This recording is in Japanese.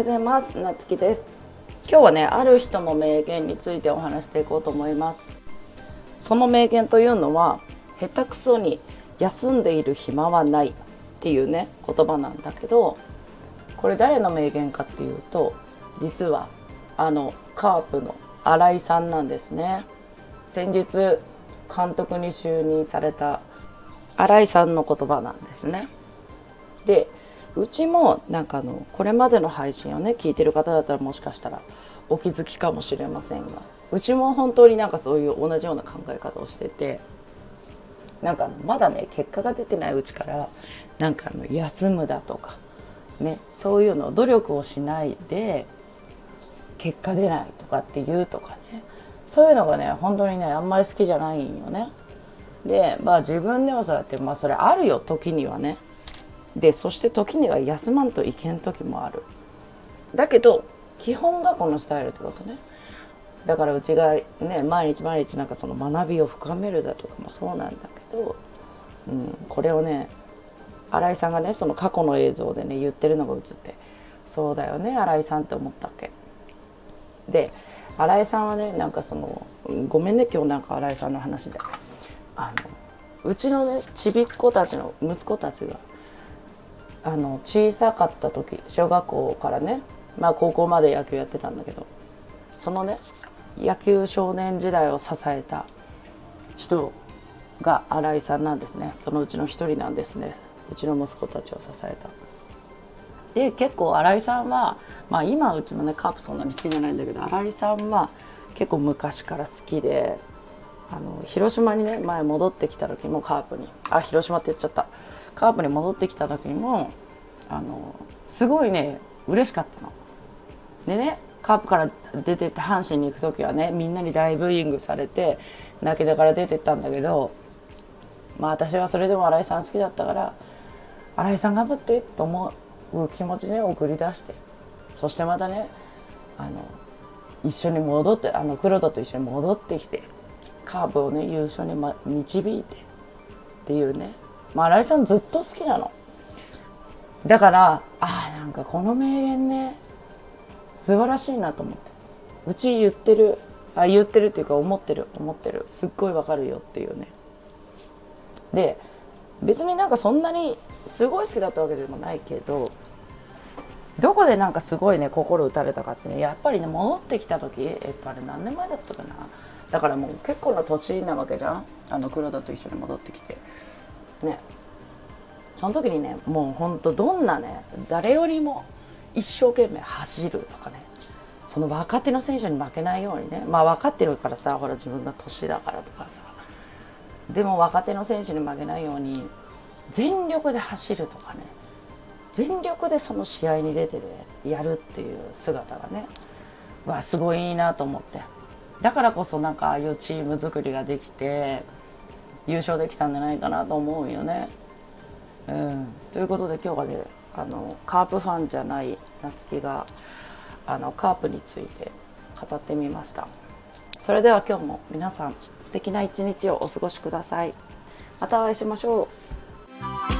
ようございます。なつきです。今日はねある人の名言についてお話していこうと思います。その名言というのは下手くそに休んでいる暇はないっていうね言葉なんだけどこれ誰の名言かっていうと実はあのカープの新井さんなんですね。先日監督に就任された新井さんの言葉なんですね。でうちもなんかあのこれまでの配信をね聞いてる方だったらもしかしたらお気づきかもしれませんがうちも本当になんかそういう同じような考え方をしててなんかまだね結果が出てないうちからなんかあの休むだとかねそういうの努力をしないで結果出ないとかっていうとかねそういうのがね本当にねあんまり好きじゃないんよね。でまあ自分でもそうやってまあそれあるよ時にはねでそして時には休まんといけん時もある。だけど基本がこのスタイルってことね。だからうちがね毎日毎日なんかその学びを深めるだとかもそうなんだけど、うん、これをね新井さんがねその過去の映像でね言ってるのが映ってそうだよね新井さんって思ったっけ。で新井さんはねなんかそのごめんね今日なんか新井さんの話で。あのうちのねちびっ子たちの息子たちがあの小さかった時小学校からねまあ高校まで野球やってたんだけどそのね野球少年時代を支えた人が新井さんなんですねそのうちの一人なんですねうちの息子たちを支えた。で結構新井さんは、まあ、今うちもねカープそんなに好きじゃないんだけど新井さんは結構昔から好きであの広島にね前戻ってきた時もカープにあ広島って言っちゃったカープに戻ってきた時にもあのすごいね嬉しかったの。でねカープから出てって阪神に行く時はねみんなに大ブーイングされて泣きながら出てったんだけどまあ私はそれでも新井さん好きだったから新井さん頑張ってと思う気持ちね送り出してそしてまたねあの一緒に戻ってあの黒田と一緒に戻ってきてカープをね優勝に、ま、導いてっていうね。まあ新井さんずっと好きなの。だからあなんかこの名言ね素晴らしいなと思って。うち言ってるあ言ってるっていうか思ってる思ってる。すっごいわかるよっていうね。で別になんかそんなにすごい好きだったわけでもないけどどこでなんかすごいね心打たれたかってねやっぱりね戻ってきた時えっとあれ何年前だったかな。だからもう結構な年なわけじゃん。あの黒田と一緒に戻ってきて。ね。その時にねもうほんとどんなね誰よりも一生懸命走るとかね。その若手の選手に負けないようにね。まあ分かってるからさほら自分が年だからとかさ。でも若手の選手に負けないように全力で走るとかね。全力でその試合に出て、ね、やるっていう姿がねわすごいいいなと思って。だからこそなんかああいうチーム作りができて優勝できたんじゃないかなと思うよね。うん、ということで今日はねあのカープファンじゃない夏希があのカープについて語ってみました。それでは今日も皆さん素敵な一日をお過ごしください。またお会いしましょう。